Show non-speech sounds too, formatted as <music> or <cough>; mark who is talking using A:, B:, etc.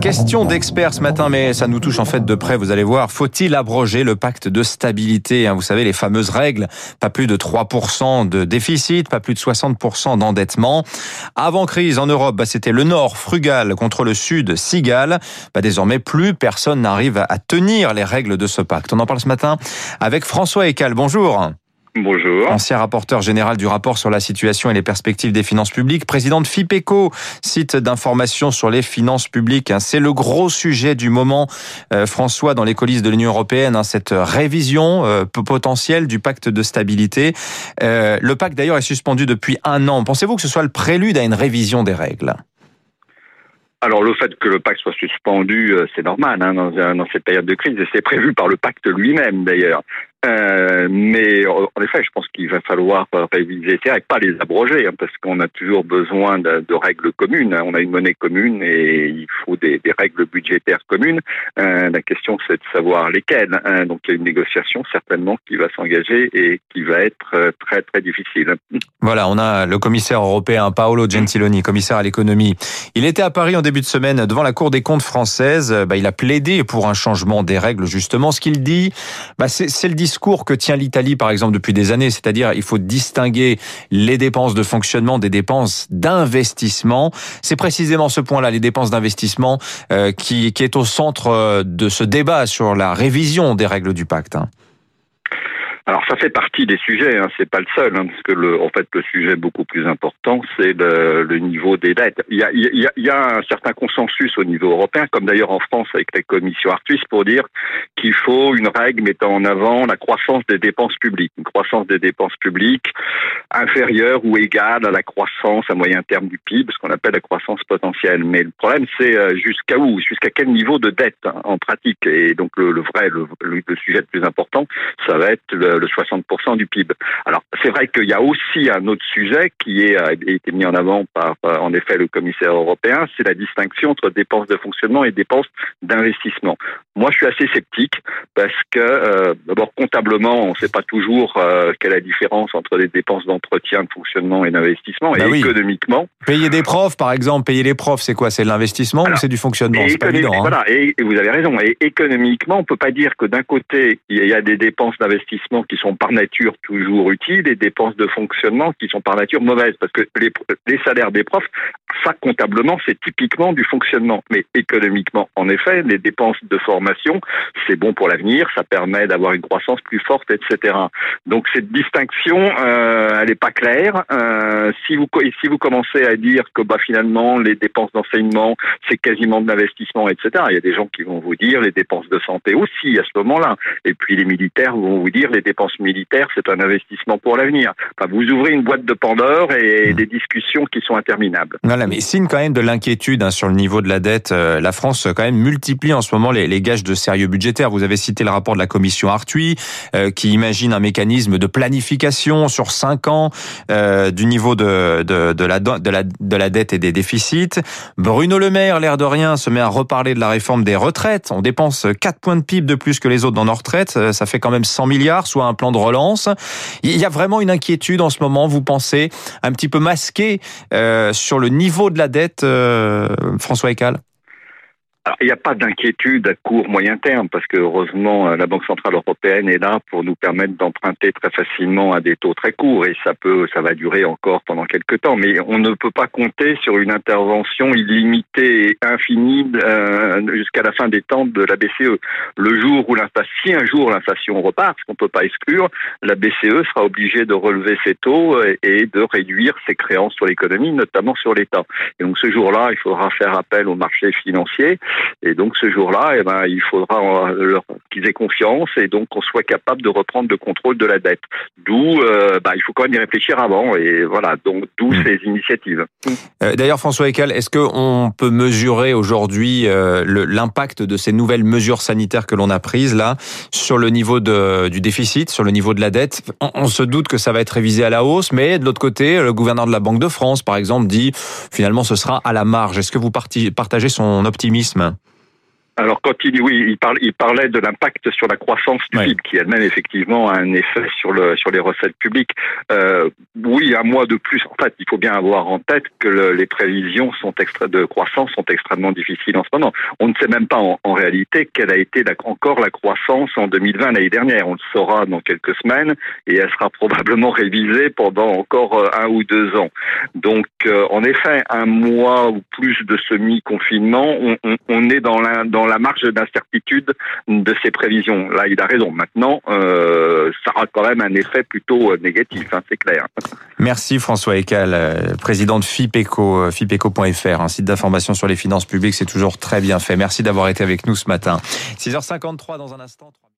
A: Question d'experts ce matin, mais ça nous touche en fait de près, vous allez voir. Faut-il abroger le pacte de stabilité hein, Vous savez, les fameuses règles, pas plus de 3% de déficit, pas plus de 60% d'endettement. Avant crise en Europe, bah, c'était le Nord frugal contre le Sud cigale. Bah, désormais, plus personne n'arrive à tenir les règles de ce pacte. On en parle ce matin avec François Ecal. Bonjour.
B: Bonjour.
A: Ancien rapporteur général du rapport sur la situation et les perspectives des finances publiques, président de FIPECO, site d'information sur les finances publiques. Hein. C'est le gros sujet du moment, euh, François, dans les coulisses de l'Union européenne, hein, cette révision euh, potentielle du pacte de stabilité. Euh, le pacte, d'ailleurs, est suspendu depuis un an. Pensez-vous que ce soit le prélude à une révision des règles?
B: Alors le fait que le pacte soit suspendu, c'est normal hein, dans, dans, cette période de crise, et c'est prévu par le pacte lui-même d'ailleurs. Euh, mais en effet, je pense qu'il va falloir réviser ces règles, pas les abroger, hein, parce qu'on a toujours besoin de, règles communes. On a une monnaie commune et il faut des, règles budgétaires communes. Euh, la question, c'est de savoir lesquelles. Hein. Donc, il y a une négociation certainement qui va s'engager et qui va être euh, très très difficile. <laughs>
A: Voilà, on a le commissaire européen Paolo Gentiloni, commissaire à l'économie. Il était à Paris en début de semaine devant la Cour des comptes française. Bah, il a plaidé pour un changement des règles justement. Ce qu'il dit, bah, c'est le discours discours que tient l'Italie, par exemple, depuis des années, c'est-à-dire il faut distinguer les dépenses de fonctionnement des dépenses d'investissement. C'est précisément ce point-là, les dépenses d'investissement, euh, qui, qui est au centre euh, de ce débat sur la révision des règles du pacte. Hein.
B: Alors ça fait partie des sujets, hein, c'est pas le seul, hein, parce que le, en fait le sujet beaucoup plus important, c'est le, le, niveau des dettes. Il y, a, y a, y a un certain consensus au niveau européen, comme d'ailleurs en France avec la commission Artus, pour dire qu'il faut une règle mettant en avant la croissance des dépenses publiques, une croissance des dépenses publiques inférieure ou égale à la croissance à moyen terme du PIB, ce qu'on appelle la croissance potentielle. Mais le problème, c'est euh, jusqu'à où, jusqu'à quel niveau de dette hein, en pratique. Et donc le, le vrai, le, le, sujet le plus important, ça va être le 60% du PIB. Alors c'est vrai qu'il y a aussi un autre sujet qui est, a été mis en avant par en effet le commissaire européen, c'est la distinction entre dépenses de fonctionnement et dépenses d'investissement. Moi je suis assez sceptique parce que euh, d'abord comptablement on ne sait pas toujours euh, quelle est la différence entre les dépenses d'entretien, de fonctionnement et d'investissement
A: bah
B: et économiquement.
A: Payer des profs par exemple, payer les profs c'est quoi? C'est de l'investissement ou c'est du fonctionnement? C'est pas évident. Hein.
B: Voilà et, et, vous avez raison. Et économiquement on peut pas dire que d'un côté il y a des dépenses d'investissement qui sont par nature toujours utiles et dépenses de fonctionnement qui sont par nature mauvaises parce que les, salaires des profs, ça comptablement, c'est typiquement du fonctionnement. Mais économiquement, en effet, les dépenses de formation, c'est bon pour l'avenir, ça permet d'avoir une croissance plus forte, etc. Donc cette distinction, euh, elle n'est pas claire. Euh, si vous si vous commencez à dire que bah finalement les dépenses d'enseignement c'est quasiment de l'investissement, etc. Il y a des gens qui vont vous dire les dépenses de santé aussi à ce moment-là. Et puis les militaires vont vous dire les militaire, c'est un investissement pour l'avenir. Enfin, vous ouvrez une boîte de Pandore et hmm. des discussions qui sont interminables.
A: Voilà, mais signe quand même de l'inquiétude hein, sur le niveau de la dette. Euh, la France quand même multiplie en ce moment les, les, gages de sérieux budgétaire. Vous avez cité le rapport de la commission Arthuis euh, qui imagine un mécanisme de planification sur cinq ans euh, du niveau de, de, de, la, de, la, de la dette et des déficits. Bruno Le Maire, l'air de rien, se met à reparler de la réforme des retraites. On dépense 4 points de PIB de plus que les autres dans nos retraites. Ça fait quand même 100 milliards, soit un plan de relance. Il y a vraiment une inquiétude en ce moment, vous pensez, un petit peu masquée euh, sur le niveau de la dette, euh, François Ecal
B: il n'y a pas d'inquiétude à court, moyen terme, parce que heureusement, euh, la Banque centrale européenne est là pour nous permettre d'emprunter très facilement à des taux très courts, et ça peut, ça va durer encore pendant quelques temps. Mais on ne peut pas compter sur une intervention illimitée et infinie euh, jusqu'à la fin des temps de la BCE. Le jour où l'inflation, si un jour l'inflation repart, ce qu'on peut pas exclure, la BCE sera obligée de relever ses taux et de réduire ses créances sur l'économie, notamment sur l'État. Et donc ce jour-là, il faudra faire appel aux marchés financiers. Et donc ce jour-là, eh ben, il faudra euh, qu'ils aient confiance et donc qu'on soit capable de reprendre le contrôle de la dette. D'où, euh, bah, il faut quand même y réfléchir avant. Et voilà, donc d'où mmh. ces initiatives.
A: Euh, d'ailleurs, François Ecal, est-ce qu'on peut mesurer aujourd'hui l'impact de ces nouvelles mesures sanitaires que l'on a prises là sur le niveau de, du déficit, sur le niveau de la dette? On, on se doute que ça va être révisé à la hausse, mais de l'autre côté, le gouverneur de la Banque de France, par exemple, dit finalement ce sera à la marge. Est-ce que vous partagez son optimisme?
B: Ладно, Alors quand il oui, il, parle, il parlait de l'impact sur la croissance du PIB, qui elle-même effectivement a un effet sur le sur les recettes publiques. Euh, oui, un mois de plus. En fait, il faut bien avoir en tête que le, les prévisions sont extra, de croissance sont extrêmement difficiles en ce moment. On ne sait même pas en, en réalité quelle a été la, encore la croissance en 2020 l'année dernière. On le saura dans quelques semaines et elle sera probablement révisée pendant encore euh, un ou deux ans. Donc, euh, en effet, un mois ou plus de semi-confinement, on, on, on est dans la dans la marge d'incertitude de ces prévisions. Là, il a raison. Maintenant, euh, ça aura quand même un effet plutôt euh, négatif, hein, c'est clair.
A: Merci François Ecal, euh, président de FIPECO, FIPECO.fr, un site d'information sur les finances publiques. C'est toujours très bien fait. Merci d'avoir été avec nous ce matin. 6h53 dans un instant.